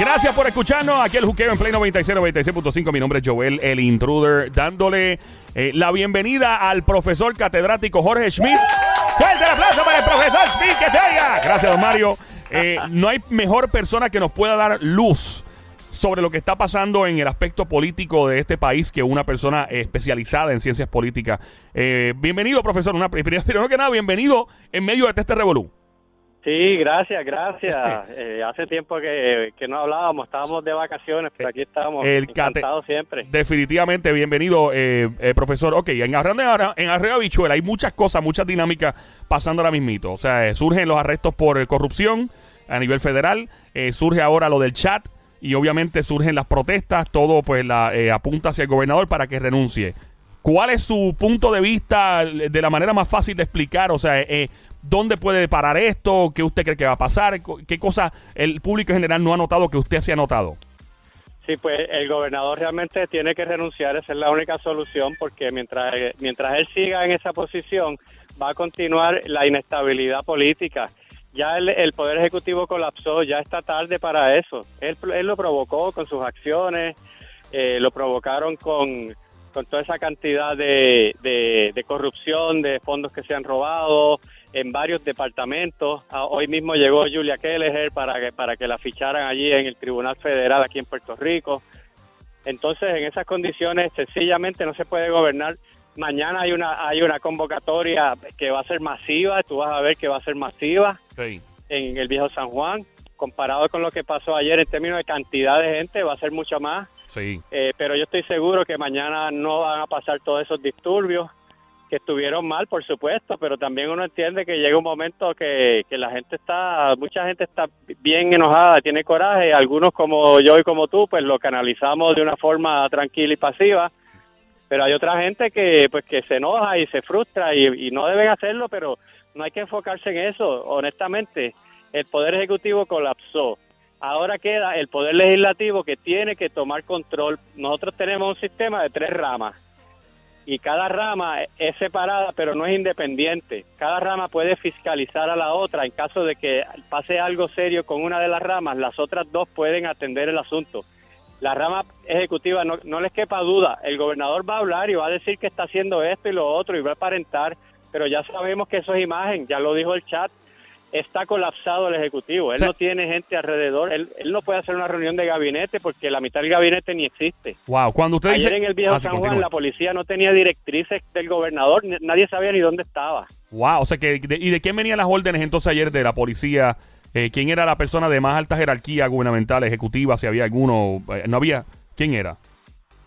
Gracias por escucharnos. Aquí el juqueo en Play 96, 96.5. Mi nombre es Joel, el intruder, dándole eh, la bienvenida al profesor catedrático Jorge Schmidt. ¡Fuerte el aplauso para el profesor Schmidt que te! Gracias, don Mario. Eh, no hay mejor persona que nos pueda dar luz sobre lo que está pasando en el aspecto político de este país que una persona especializada en ciencias políticas. Eh, bienvenido, profesor. Una, primero que nada, bienvenido en medio de este revolú. Sí, gracias, gracias. Eh, hace tiempo que, que no hablábamos, estábamos de vacaciones, pero aquí estamos El cate- encantados siempre. Definitivamente, bienvenido, eh, eh, profesor. Ok, en Arreo, en hay muchas cosas, muchas dinámicas pasando ahora mismito. O sea, eh, surgen los arrestos por corrupción a nivel federal, surge ahora lo del chat y obviamente surgen las protestas, todo pues la, eh, apunta hacia el gobernador para que renuncie. ¿Cuál es su punto de vista de la manera más fácil de explicar? O sea, eh, ¿dónde puede parar esto? ¿Qué usted cree que va a pasar? ¿Qué cosa el público en general no ha notado que usted se ha notado? Sí, pues el gobernador realmente tiene que renunciar, esa es la única solución, porque mientras, mientras él siga en esa posición, va a continuar la inestabilidad política. Ya el, Poder Ejecutivo colapsó, ya está tarde para eso. Él, él lo provocó con sus acciones, eh, lo provocaron con, con toda esa cantidad de, de corrupción, de fondos que se han robado en varios departamentos. Ah, Hoy mismo llegó Julia Kelleher para que, para que la ficharan allí en el Tribunal Federal aquí en Puerto Rico. Entonces, en esas condiciones, sencillamente no se puede gobernar. Mañana hay una hay una convocatoria que va a ser masiva, tú vas a ver que va a ser masiva Sí. en el viejo San Juan. Comparado con lo que pasó ayer en términos de cantidad de gente, va a ser mucho más. Sí. Eh, pero yo estoy seguro que mañana no van a pasar todos esos disturbios que estuvieron mal, por supuesto, pero también uno entiende que llega un momento que, que la gente está, mucha gente está bien enojada, tiene coraje, algunos como yo y como tú, pues lo canalizamos de una forma tranquila y pasiva, pero hay otra gente que pues que se enoja y se frustra y, y no deben hacerlo, pero no hay que enfocarse en eso, honestamente, el Poder Ejecutivo colapsó, Ahora queda el Poder Legislativo que tiene que tomar control. Nosotros tenemos un sistema de tres ramas y cada rama es separada pero no es independiente. Cada rama puede fiscalizar a la otra en caso de que pase algo serio con una de las ramas, las otras dos pueden atender el asunto. La rama ejecutiva no, no les quepa duda, el gobernador va a hablar y va a decir que está haciendo esto y lo otro y va a aparentar, pero ya sabemos que eso es imagen, ya lo dijo el chat, está colapsado el Ejecutivo. Él no tiene gente alrededor. Él, él no puede hacer una reunión de gabinete porque la mitad del gabinete ni existe. Wow, cuando usted Ayer dice... en el viejo Ah, San Juan la policía no tenía directrices del gobernador. Nadie sabía ni dónde estaba. Wow, o sea que... de- ¿Y de quién venían las órdenes entonces ayer de la policía? Eh, ¿Quién era la persona de más alta jerarquía gubernamental, ejecutiva? Si había alguno... eh, ¿No había? ¿Quién era?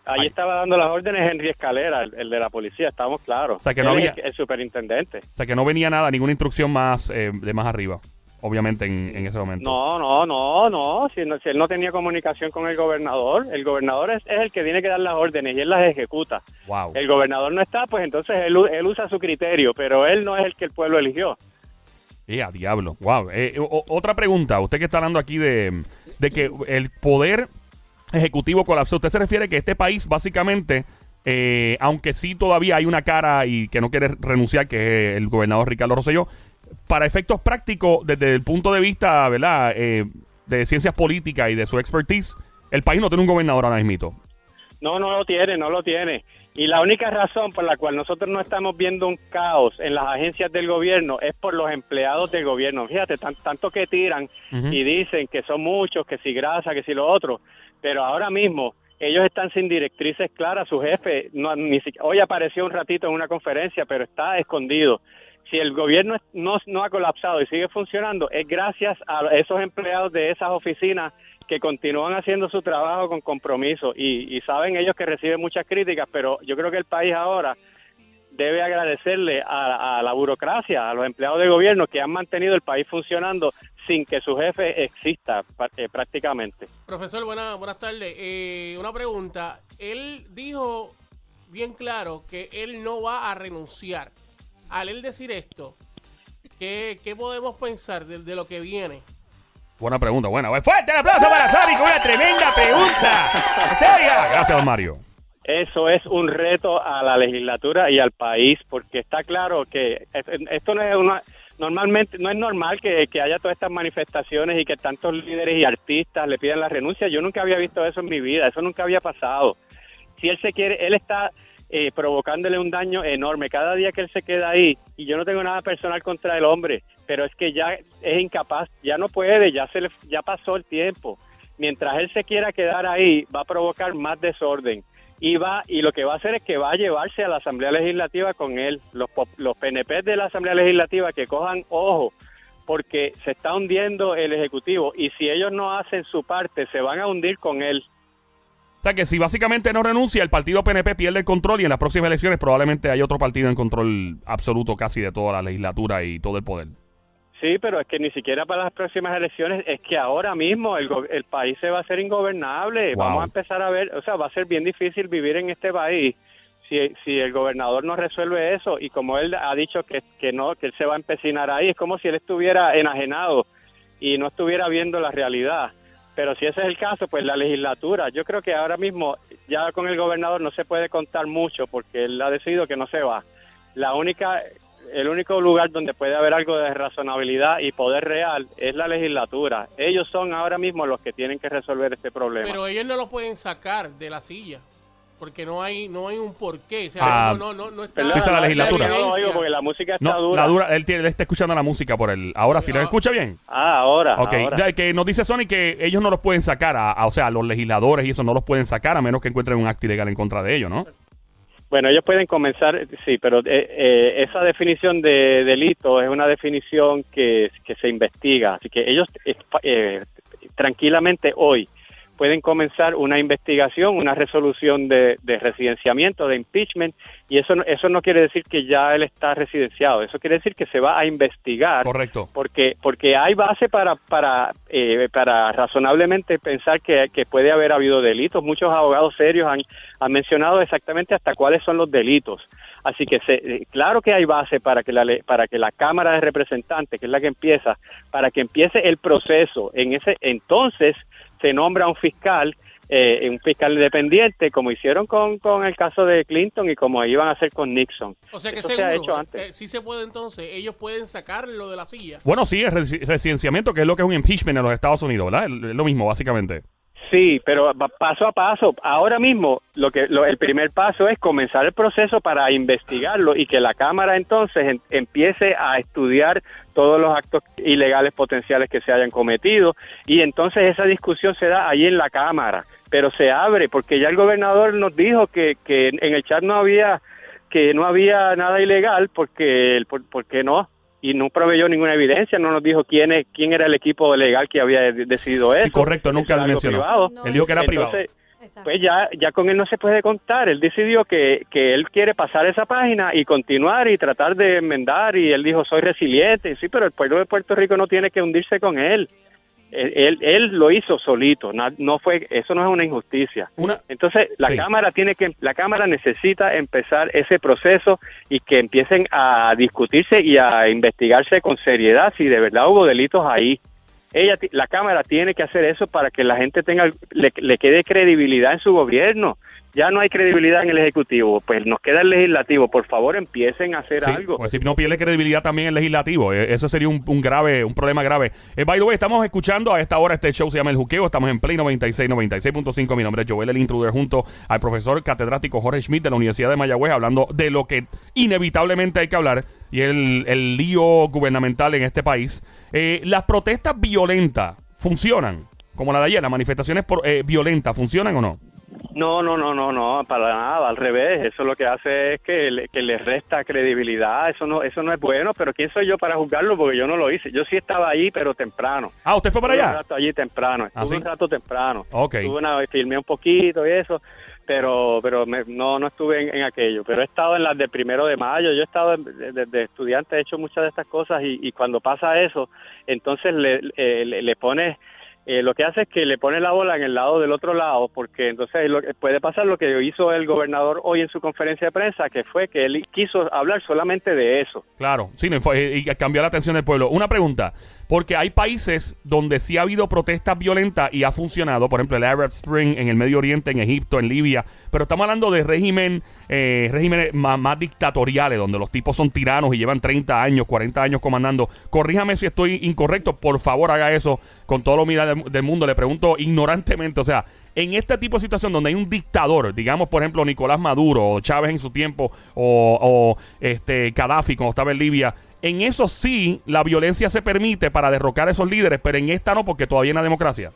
Allí Ay. estaba dando las órdenes Henry Escalera, el, el de la policía, estamos claros. O sea, que no Él es había- El, el superintendente. O sea que no venía nada, ninguna instrucción más eh, de más arriba, obviamente en, en ese momento. No, no, no, no. Si, no. si él no tenía comunicación con el gobernador, el gobernador es, es el que tiene que dar las órdenes y él las ejecuta. Wow. El gobernador no está, pues entonces él, u- él usa su criterio, pero él no es el que el pueblo eligió. Eh, a diablo. Wow. Eh, o- otra pregunta. Usted que está hablando aquí de, de que el poder ejecutivo colapsó. ¿Usted se refiere que este país básicamente, eh, aunque sí todavía hay una cara y que no quiere renunciar, que es el gobernador Ricardo Rosselló, para efectos prácticos, desde el punto de vista, ¿verdad? Eh, de ciencias políticas y de su expertise, el país no tiene un gobernador ahora mismo. No, no lo tiene, no lo tiene. Y la única razón por la cual nosotros no estamos viendo un caos en las agencias del gobierno es por los empleados del gobierno. Fíjate, tan- tanto que tiran y dicen que son muchos, que si grasa, que si lo otro, pero ahora mismo ellos están sin directrices claras, su jefe no, ni siquiera, hoy apareció un ratito en una conferencia, pero está escondido. Si el gobierno no, ha colapsado y sigue funcionando, es gracias a esos empleados de esas oficinas que continúan haciendo su trabajo con compromiso y, y saben ellos que reciben muchas críticas, pero yo creo que el país ahora debe agradecerle a la burocracia, a los empleados de gobierno que han mantenido el país funcionando sin que su jefe exista eh, prácticamente. Profesor, buena- buenas tardes. Eh, una pregunta. Él dijo bien claro que él no va a renunciar. Al él decir esto, ¿qué, qué podemos pensar de, de lo que viene? Buena pregunta, buena. Fuerte el aplauso para Sari con una tremenda pregunta. Seria. Gracias, don Mario. Eso es un reto a la legislatura y al país, porque está claro que es- esto no es una normalmente no es normal que, que haya todas estas manifestaciones y que tantos líderes y artistas le pidan la renuncia. Yo nunca había visto eso en mi vida, eso nunca había pasado. Si él se quiere, él está eh, provocándole un daño enorme cada día que él se queda ahí y yo no tengo nada personal contra el hombre, pero es que ya es incapaz, ya no puede, ya se le, ya pasó el tiempo. Mientras él se quiera quedar ahí, va a provocar más desorden y va y lo que va a hacer es que va a llevarse a la Asamblea Legislativa con él los los PNP de la Asamblea Legislativa que cojan ojo porque se está hundiendo el ejecutivo y si ellos no hacen su parte se van a hundir con él. O sea que si básicamente no renuncia, el partido PNP pierde el control y en las próximas elecciones probablemente hay otro partido en control absoluto casi de toda la legislatura y todo el poder. Sí, pero es que ni siquiera para las próximas elecciones, es que ahora mismo el, el país se va a hacer ingobernable. Wow. Vamos a empezar a ver, o sea, va a ser bien difícil vivir en este país si, si el gobernador no resuelve eso. Y como él ha dicho que, que no, que él se va a empecinar ahí, es como si él estuviera enajenado y no estuviera viendo la realidad. Pero si ese es el caso, pues la legislatura, yo creo que ahora mismo ya con el gobernador no se puede contar mucho porque él ha decidido que no se va. La única, el único lugar donde puede haber algo de razonabilidad y poder real es la legislatura. Ellos son ahora mismo los que tienen que resolver este problema. Pero ellos no lo pueden sacar de la silla. Porque no hay, no hay un porqué. O sea, Ah, no, no, no, no está Perdón, Dice la no, legislatura. No lo oigo porque la música está No, dura. la dura, él, tiene- él está escuchando la música por el. Ahora sí, ¿nos No. escucha bien? Ah, ahora. Ok, ahora. ya que nos dice Sony que ellos no los pueden sacar, a, a- o sea, los legisladores y eso no los pueden sacar a menos que encuentren un acto ilegal en contra de ellos, ¿no? Bueno, ellos pueden comenzar, sí, pero eh, eh, esa definición de delito es una definición que, que se investiga. Así que ellos eh, eh, tranquilamente hoy pueden comenzar una investigación, una resolución de, de residenciamiento, de impeachment, y eso no, eso no quiere decir que ya él está residenciado, eso quiere decir que se va a investigar Correcto. porque porque hay base para para eh, para razonablemente pensar que, que puede haber habido delitos muchos abogados serios han, han mencionado exactamente hasta cuáles son los delitos así que se, eh, claro que hay base para que la para que la cámara de representantes que es la que empieza para que empiece el proceso en ese entonces se nombra un fiscal eh, un fiscal independiente como hicieron con, con el caso de Clinton y como iban a hacer con Nixon O sea que Eso se ha seguro, hecho antes. eh, sí se puede entonces, ellos pueden sacarlo de la silla. Bueno, sí, es resi- residenciamiento, que es lo que es un impeachment en los Estados Unidos, ¿verdad? Es lo mismo, básicamente. Sí, pero paso a paso. Ahora mismo, lo que lo- el primer paso es comenzar el proceso para investigarlo y que la Cámara entonces en- empiece a estudiar todos los actos ilegales potenciales que se hayan cometido. Y entonces esa discusión se da ahí en la Cámara, pero se abre porque ya el gobernador nos dijo que, que en el chat no había que no había nada ilegal porque por, porque no y no proveyó ninguna evidencia, no nos dijo quién es, quién era el equipo legal que había de- decidido eso. Sí, correcto, nunca lo mencionó. No, Él dijo que era privado. Exacto. pues ya, ya con él no se puede contar. Él decidió que, que él quiere pasar esa página y continuar y tratar de enmendar. Y él dijo, soy resiliente. Sí, pero el pueblo de Puerto Rico no tiene que hundirse con él. Él, él, él lo hizo solito. No fue, eso no es una injusticia. Una- Entonces, la Sí. Cámara tiene que, la Cámara necesita empezar ese proceso y que empiecen a discutirse y a investigarse con seriedad si de verdad hubo delitos ahí. Ella, la Cámara tiene que hacer eso para que la gente tenga, le, le quede credibilidad en su gobierno. Ya no hay credibilidad en el Ejecutivo, pues nos queda el Legislativo. Por favor, empiecen a hacer Sí, algo. Pues si no pierde credibilidad también el legislativo, eh, eso sería un, un grave, un problema grave. Eh, by the way, estamos escuchando a esta hora este show se llama El Juqueo, estamos en Play 96, 96.5. Mi nombre es Joel el Intruder junto al profesor catedrático Jorge Schmidt de la Universidad de Mayagüez hablando de lo que inevitablemente hay que hablar y el, el lío gubernamental en este país. Eh, las protestas violentas funcionan, como la de ayer, las manifestaciones por, eh, violentas, ¿funcionan o no? No, no, no, no, no, para nada, al revés. Eso lo que hace es que le, que le resta credibilidad. Eso no, eso no es bueno. Pero quién soy yo para juzgarlo porque yo no lo hice. Yo sí estaba allí, pero temprano. Ah, ¿usted fue para Estuve un allá? rato allí temprano. Estuve ¿Ah, sí? un rato temprano. Ok. Estuve una, filmé un poquito y eso, pero pero me- no no estuve en, en aquello. Pero he estado en las de primero de mayo. Yo he estado desde estudiante, he hecho muchas de estas cosas y, y cuando pasa eso, entonces le, eh, le, le pones eh, lo que hace es que le pone la bola en el lado del otro lado, porque entonces lo, puede pasar lo que hizo el gobernador hoy en su conferencia de prensa, que fue que él quiso hablar solamente de eso. Claro, sí, y cambió la atención del pueblo. Una pregunta, porque hay países donde sí ha habido protestas violentas y ha funcionado, por ejemplo el Arab Spring en el Medio Oriente, en Egipto, en Libia, pero estamos hablando de régimen, eh, regímenes más, dictatoriales, donde los tipos son tiranos y llevan 30 años, 40 años comandando. Corríjame si estoy incorrecto, por favor haga eso con toda la humildad del, mundo. Le pregunto ignorantemente, o sea, en este tipo de situación donde hay un dictador, digamos por ejemplo Nicolás Maduro o Chávez en su tiempo o, o este Gaddafi cuando estaba en Libia, en eso sí la violencia se permite para derrocar a esos líderes, pero en esta no porque todavía hay una democracia.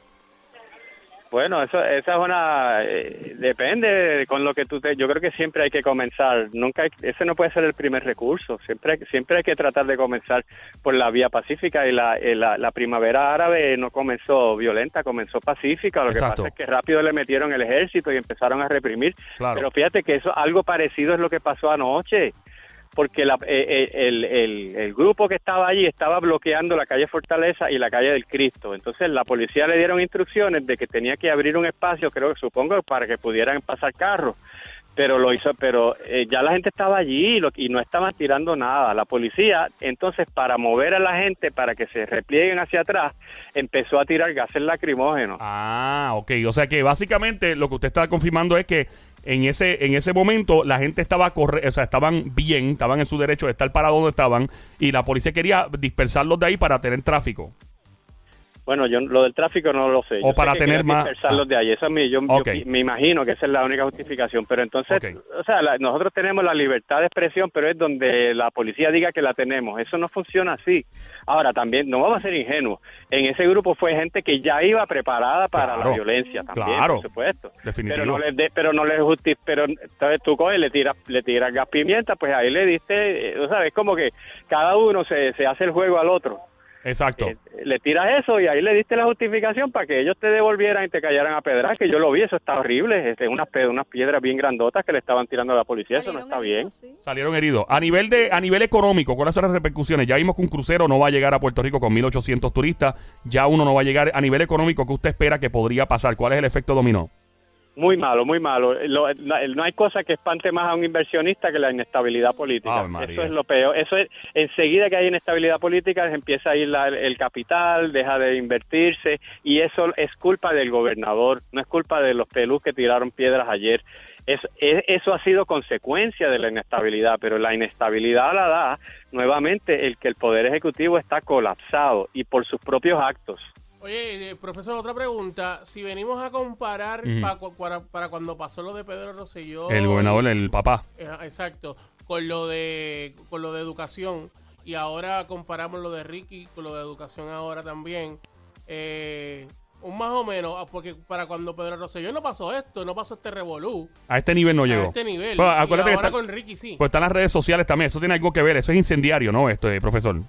Bueno, eso, esa es una eh, depende con lo que tú te. Yo creo que siempre hay que comenzar. Nunca, ese no puede ser el primer recurso. Siempre, siempre hay que tratar de comenzar por la vía pacífica y la, eh, la, primavera árabe no comenzó violenta, comenzó pacífica. Lo que pasa es que rápido le metieron el ejército y empezaron a reprimir. Pero fíjate que eso algo parecido es lo que pasó anoche porque la, eh, eh, el, el, grupo que estaba allí estaba bloqueando la calle Fortaleza y la calle del Cristo. Entonces la policía le dieron instrucciones de que tenía que abrir un espacio, creo que supongo, para que pudieran pasar carros. Pero lo hizo, pero eh, ya la gente estaba allí y, y no estaban tirando nada. La policía, entonces, para mover a la gente, para que se replieguen hacia atrás, empezó a tirar gases lacrimógenos. Ah, ok. O sea que básicamente lo que usted está confirmando es que en ese, en ese momento la gente estaba corre o sea, estaban bien, estaban en su derecho de estar para donde estaban y la policía quería dispersarlos de ahí para tener tráfico. Bueno, yo lo del tráfico no lo sé. O para tener más. Dispersarlos ah. de ahí. Eso es mi, yo, me imagino que esa es la única justificación. Pero entonces, o sea, nosotros tenemos la libertad de expresión, pero es donde la policía diga que la tenemos. Eso no funciona así. Ahora, también, no vamos a ser ingenuos. En ese grupo fue gente que ya iba preparada para la violencia también, por supuesto. Pero no les, de, pero no les pero entonces tú coges, le tiras, le tiras gas pimienta, pues ahí le diste, eh, o sea, es como que cada uno se, se hace el juego al otro. Exacto. Eh, le tiras eso y ahí le diste la justificación para que ellos te devolvieran y te cayeran a pedras, que yo lo vi, eso está horrible, este, unas, unas piedras bien grandotas que le estaban tirando a la policía, eso no está bien. Salieron heridos. A nivel de a nivel económico, ¿cuáles son las repercusiones? Ya vimos que un crucero no va a llegar a Puerto Rico con 1.800 turistas, ya uno no va a llegar. A nivel económico, ¿qué usted espera que podría pasar? ¿Cuál es el efecto dominó? Muy malo, muy malo. no hay cosa que espante más a un inversionista que la inestabilidad política. eso es lo peor. Eso es, enseguida que hay inestabilidad política empieza a ir el capital, deja de invertirse y eso es culpa del gobernador, no es culpa de los pelús que tiraron piedras ayer. eso ha sido consecuencia de la inestabilidad, pero la inestabilidad la da nuevamente el que el Poder Ejecutivo está colapsado y por sus propios actos. Oye, eh, profesor, otra pregunta. Si venimos a comparar para, cuando pasó lo de Pedro Rosselló. El gobernador, el papá. Eh, exacto. Con lo, de, con lo de educación. Y ahora comparamos lo de Ricky con lo de educación ahora también. Eh, un más o menos, ah, porque para cuando Pedro Rosselló no pasó esto, no pasó este revolú. A este nivel no llegó. A este nivel. Acuérdate ahora con Ricky sí. Pues están las redes sociales también. Eso tiene algo que ver. Eso es incendiario, ¿no? Esto, profesor.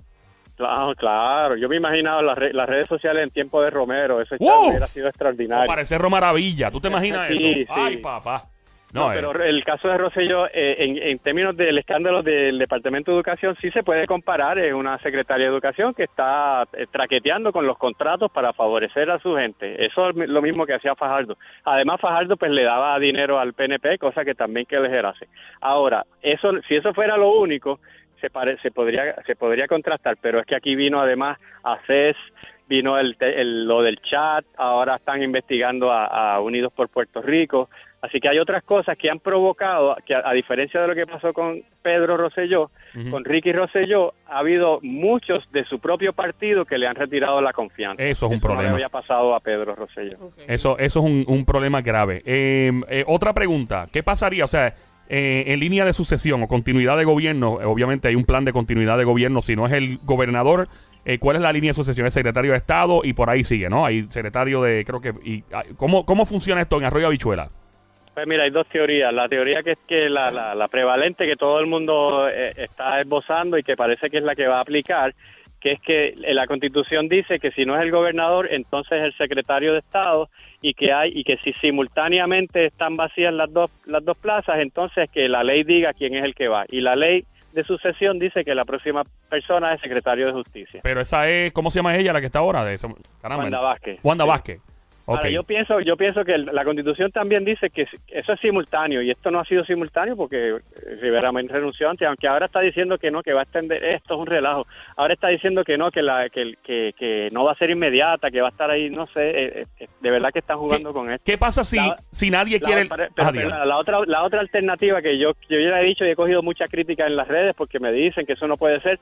Claro, claro. Yo me he imaginado las, redes sociales en tiempo de Romero. Eso hubiera sido extraordinario. Parece Romaravilla. ¿Tú te imaginas eso? Ay, papá. No, pero eh. el caso de Rosselló, eh, en, términos del escándalo del Departamento de Educación, sí se puede comparar. Es una secretaria de Educación que está eh, traqueteando con los contratos para favorecer a su gente. Eso es lo mismo que hacía Fajardo. Además, Fajardo pues le daba dinero al PNP, cosa que también que les hace. Ahora, eso, si eso fuera lo único, se, se, podría, se podría contrastar, pero es que aquí vino además a CES, vino el, lo del chat, ahora están investigando a, Unidos por Puerto Rico, así que hay otras cosas que han provocado, que a, diferencia de lo que pasó con Pedro Rosselló, con Ricky Rosselló, ha habido muchos de su propio partido que le han retirado la confianza. Eso es un problema. No le había pasado a Pedro Rosselló. Eso, eso es un, un problema grave. Eh, eh, otra pregunta, ¿qué pasaría? O sea, eh, en línea de sucesión o continuidad de gobierno, obviamente hay un plan de continuidad de gobierno, si no es el gobernador, eh, ¿cuál es la línea de sucesión? Es secretario de Estado y por ahí sigue, ¿no? Hay secretario de, creo que, y, ah, ¿cómo, ¿cómo funciona esto en Arroyo Habichuela? Pues mira, hay dos teorías. La teoría que es que la, la, prevalente que todo el mundo eh, está esbozando y que parece que es la que va a aplicar que es que la Constitución dice que si no es el gobernador, entonces es el secretario de Estado y que hay y que si simultáneamente están vacías las dos las dos plazas, entonces que la ley diga quién es el que va y la ley de sucesión dice que la próxima persona es secretario de justicia. Pero esa es, ¿cómo se llama ella la que está ahora? De caramba. Wanda Vázquez. Wanda. Vázquez. Ahora, yo pienso, yo pienso que la Constitución también dice que eso es simultáneo y esto no ha sido simultáneo porque eh, Rivera Marín renunció antes, aunque ahora está diciendo que no, que va a extender esto es un relajo. Ahora está diciendo que no, que la que, que, que no va a ser inmediata, que va a estar ahí, no sé, eh, eh, de verdad que están jugando con esto. ¿Qué pasa si, La- si nadie La, quiere... pero- Ah, pero la otra la otra alternativa que yo yo ya he dicho y he cogido mucha crítica en las redes porque me dicen que eso no puede ser,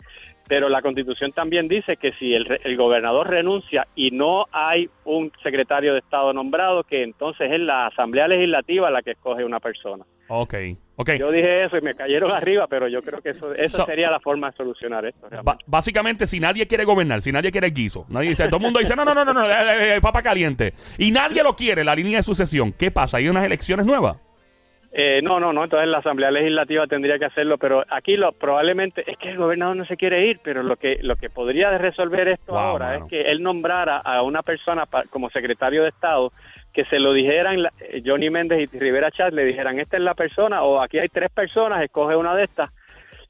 pero la Constitución también dice que si el, el gobernador renuncia y no hay un secretario de Estado nombrado, que entonces es la Asamblea Legislativa la que escoge una persona. Ok, ok. Yo dije eso y me cayeron arriba, pero yo creo que eso So- sería la forma de solucionar esto. Básicamente, si nadie quiere gobernar, si nadie quiere el guiso, nadie dice, todo el mundo dice, no, no, no, no, no, eh, eh, eh, papa caliente, y nadie lo quiere, la línea de sucesión, ¿qué pasa? ¿Hay unas elecciones nuevas? Eh, no, no, no, entonces la Asamblea Legislativa tendría que hacerlo, pero aquí lo probablemente es que el gobernador no se quiere ir, pero lo que lo que podría resolver esto Wow, ahora mano. es que él nombrara a una persona pa- como secretario de Estado que se lo dijeran la- eh, Johnny Méndez y Rivera Chat le dijeran esta es la persona o aquí hay tres personas, escoge una de estas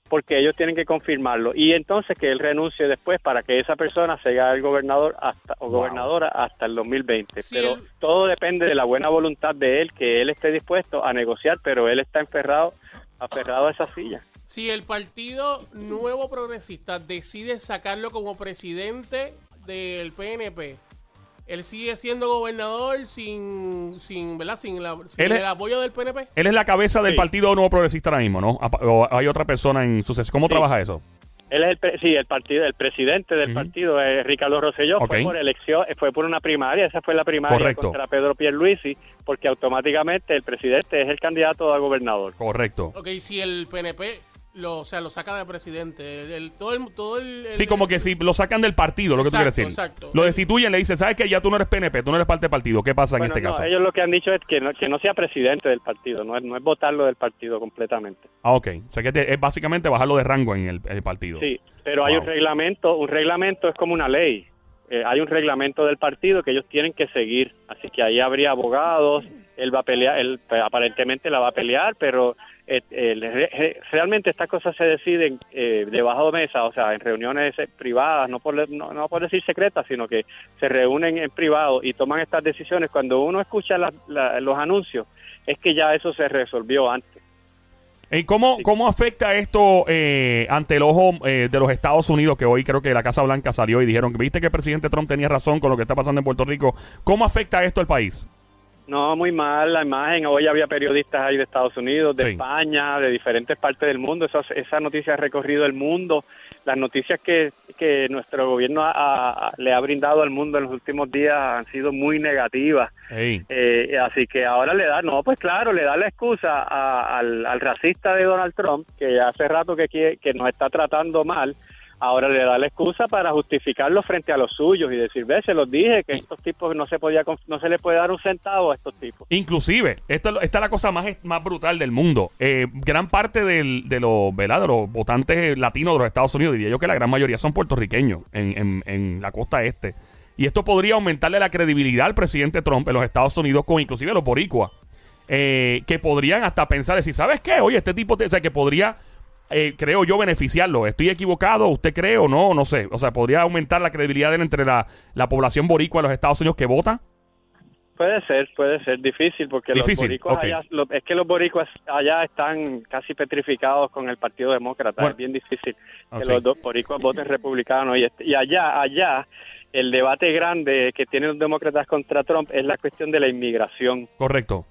porque ellos tienen que confirmarlo. Y entonces que él renuncie después para que esa persona sea el gobernador hasta o Wow. gobernadora hasta el 2020 Sí, pero él- todo depende de la buena voluntad de él que él esté dispuesto a negociar pero él está enferrado aferrado a esa silla. Si el Partido Nuevo Progresista decide sacarlo como presidente del PNP, él sigue siendo gobernador sin, sin, ¿verdad? sin, la- sin es- el apoyo del PNP. Él es la cabeza del Sí. Partido Nuevo Progresista ahora mismo, ¿no? ¿O hay otra persona en sucesión? ¿Cómo trabaja eso? él es el pre- sí el partido el presidente del partido es Ricardo Rosselló Ok. fue por elección fue por una primaria esa fue la primaria Correcto. contra Pedro Pierluisi porque automáticamente el presidente es el candidato a gobernador Correcto. Ok, si el PNP lo, o sea, lo saca de presidente, el, el- todo el... Todo el, el- Sí, como que si lo sacan del partido, lo que tú quieres decir. exacto. Lo destituyen, le dicen, ¿sabes qué? Ya tú no eres PNP, tú no eres parte del partido. ¿Qué pasa en este no, caso? ellos lo que han dicho es que no, que no sea presidente del partido, no es, no es votarlo del partido completamente. Ah, ok. O sea que te- es básicamente bajarlo de rango en el, en partido. Sí, pero hay un reglamento, un reglamento es como una ley. Eh, hay un reglamento del partido que ellos tienen que seguir, así que ahí habría abogados, él va a pelear, él pues, aparentemente la va a pelear, pero eh, eh, re- re- realmente estas cosas se deciden eh, debajo de mesa, o sea, en reuniones eh, privadas, no por, no, no por decir secretas, sino que se reúnen en privado y toman estas decisiones. Cuando uno escucha la- la- los anuncios, es que ya eso se resolvió antes. ¿Y cómo, cómo afecta esto eh, ante el ojo eh, de los Estados Unidos? Que hoy creo que la Casa Blanca salió y dijeron viste que el presidente Trump tenía razón con lo que está pasando en Puerto Rico. ¿Cómo afecta esto al país? No, muy mal la imagen. Hoy había periodistas ahí de Estados Unidos, de Sí. España, de diferentes partes del mundo. Esa, esa noticia ha recorrido el mundo. Las noticias que, que nuestro gobierno ha- ha- le ha brindado al mundo en los últimos días han sido muy negativas. Eh, así que ahora le da, no, pues claro, le da la excusa a- al, al racista de Donald Trump, que hace rato que, quiere- que nos está tratando mal, ahora le da la excusa para justificarlo frente a los suyos y decir, ve, se los dije que estos tipos no se podía, no se le puede dar un centavo a estos tipos. Inclusive, esta, esta es la cosa más, más brutal del mundo. Eh, gran parte del- de, los, ¿verdad? de los votantes latinos de los Estados Unidos, diría yo que la gran mayoría son puertorriqueños en, en- en la costa este. Y esto podría aumentarle la credibilidad al presidente Trump en los Estados Unidos con inclusive los boricuas. eh, que podrían hasta pensar, decir, ¿sabes qué? Oye, este tipo, te- o sea, que podría, eh, creo yo, beneficiarlo. ¿Estoy equivocado? ¿Usted cree o no? No sé. O sea, podría aumentar la credibilidad de él entre la, la población boricua de los Estados Unidos que vota. Puede ser, puede ser difícil porque Difícil, los boricuas allá, lo- es que los boricuas allá están casi petrificados con el Partido Demócrata, Bueno. es bien difícil que sí. los dos boricuas voten republicanos y, este- y allá, allá el debate grande que tienen los demócratas contra Trump es la cuestión de la inmigración. Correcto.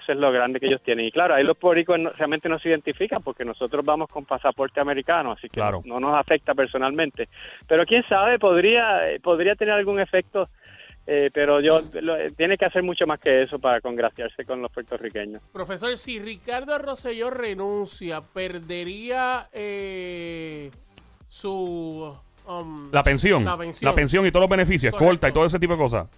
Eso es lo grande que ellos tienen. Y claro, ahí los no- realmente no se identifican porque nosotros vamos con pasaporte americano, así que Claro. no, no nos afecta personalmente. Pero quién sabe, podría, eh, podría tener algún efecto, eh, pero yo lo- tiene que hacer mucho más que eso para congraciarse con los puertorriqueños. Profesor, si Ricardo Rosselló renuncia, ¿perdería eh, su... um, La pensión, La pensión. y todos los beneficios, Correcto. corta y todo ese tipo de cosas.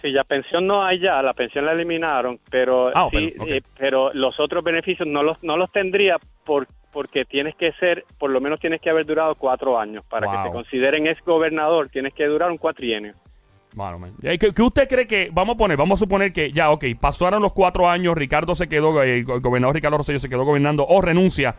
Sí, ya pensión no hay ya, la pensión la eliminaron, pero Ah, sí, pero, eh, pero los otros beneficios no los no los tendría por porque tienes que ser, por lo menos tienes que haber durado cuatro años para Wow. que te consideren ex gobernador, tienes que durar un cuatrienio. Man. Eh, ¿Qué, qué usted cree que, vamos a poner, vamos a suponer que ya, ok, pasaron los cuatro años, Ricardo se quedó, eh, el gobernador Ricardo Rosselló se quedó gobernando o renuncia.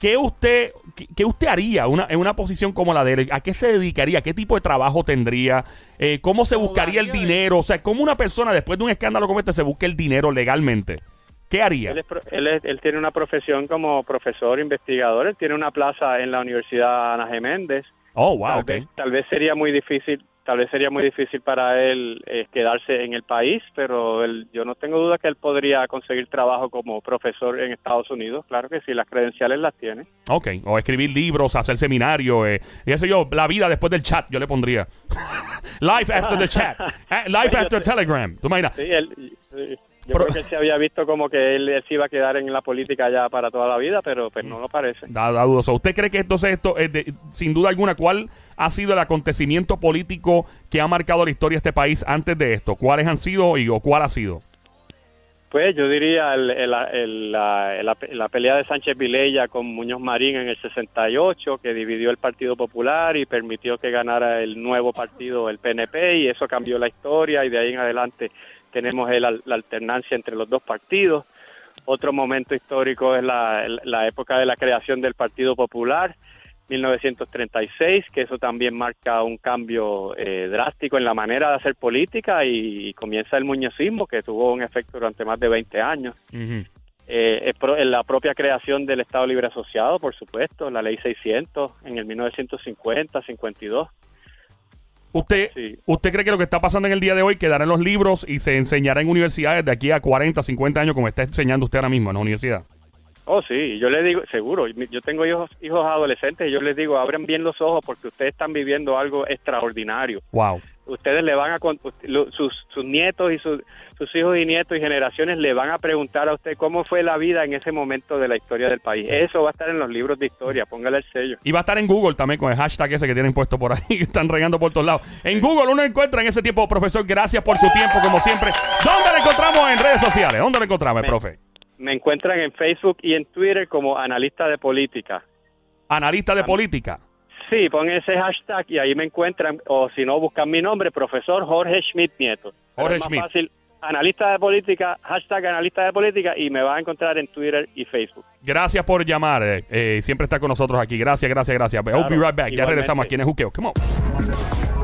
¿Qué usted, qué, qué usted haría una, en una posición como la de él? ¿A qué se dedicaría? ¿Qué tipo de trabajo tendría? Eh, ¿Cómo se buscaría el dinero? O sea, ¿cómo una persona después de un escándalo como este se busca el dinero legalmente? ¿Qué haría? Él, es pro- él, es- él tiene una profesión como profesor investigador, él tiene una plaza en la Universidad Ana G. Méndez. Oh, wow, tal, ok. vez, tal vez sería muy difícil, tal vez sería muy difícil para él eh, quedarse en el país, pero él, yo no tengo duda que él podría conseguir trabajo como profesor en Estados Unidos. Claro que sí, las credenciales las tiene. Ok, o escribir libros, hacer seminarios, eh, y eso yo, la vida después del chat, yo le pondría. Life after the chat. Eh, Life after Telegram. ¿Tú imaginas? Sí, él, sí, yo Pro- creo que él se había visto como que él, él se iba a quedar en la política ya para toda la vida, pero pues no lo parece. Da, da dudoso. ¿Usted cree que entonces esto, es de- sin duda alguna, cuál ha sido el acontecimiento político que ha marcado la historia de este país antes de esto? ¿Cuáles han sido y o cuál ha sido? Pues yo diría el- el- el- la, la- la pelea de Sánchez Vilella con Muñoz Marín en el 68, que dividió el Partido Popular y permitió que ganara el nuevo partido, el PNP, y eso cambió la historia y de ahí en adelante tenemos el- la alternancia entre los dos partidos. Otro momento histórico es la, la época de la creación del Partido Popular, 1936, que eso también marca un cambio eh, drástico en la manera de hacer política y, comienza el muñozismo, que tuvo un efecto durante más de 20 años. Eh, en la propia creación del Estado Libre Asociado, por supuesto, la Ley 600 en el 1950, 52. ¿Usted, Sí. ¿Usted cree que lo que está pasando en el día de hoy quedará en los libros y se enseñará en universidades de aquí a 40, 50 años como está enseñando usted ahora mismo en la universidad? Oh, sí, yo le digo, seguro, yo tengo hijos, hijos adolescentes y yo les digo, abren bien los ojos porque ustedes están viviendo algo extraordinario. Wow. Ustedes le van a, sus, sus nietos y sus, sus hijos y nietos y generaciones le van a preguntar a usted cómo fue la vida en ese momento de la historia del país. Eso va a estar en los libros de historia, póngale el sello. Y va a estar en Google también con el hashtag ese que tienen puesto por ahí, que están regando por todos lados. En Google uno encuentra en ese tiempo, profesor, gracias por su tiempo, como siempre. ¿Dónde lo encontramos en redes sociales? ¿Dónde lo encontramos, Me- profe? Me encuentran en Facebook y en Twitter como analista de política. Analista de política. Sí, pon ese hashtag y ahí me encuentran, o si no, buscan mi nombre, profesor Jorge Schmidt Nieto. Jorge es más Schmidt. fácil, analista de política, hashtag analista de política y me va a encontrar en Twitter y Facebook. Gracias por llamar. eh, eh, siempre está con nosotros aquí. Gracias, gracias, gracias. I'll be right back. Ya regresamos aquí en el Juqueo. Come on.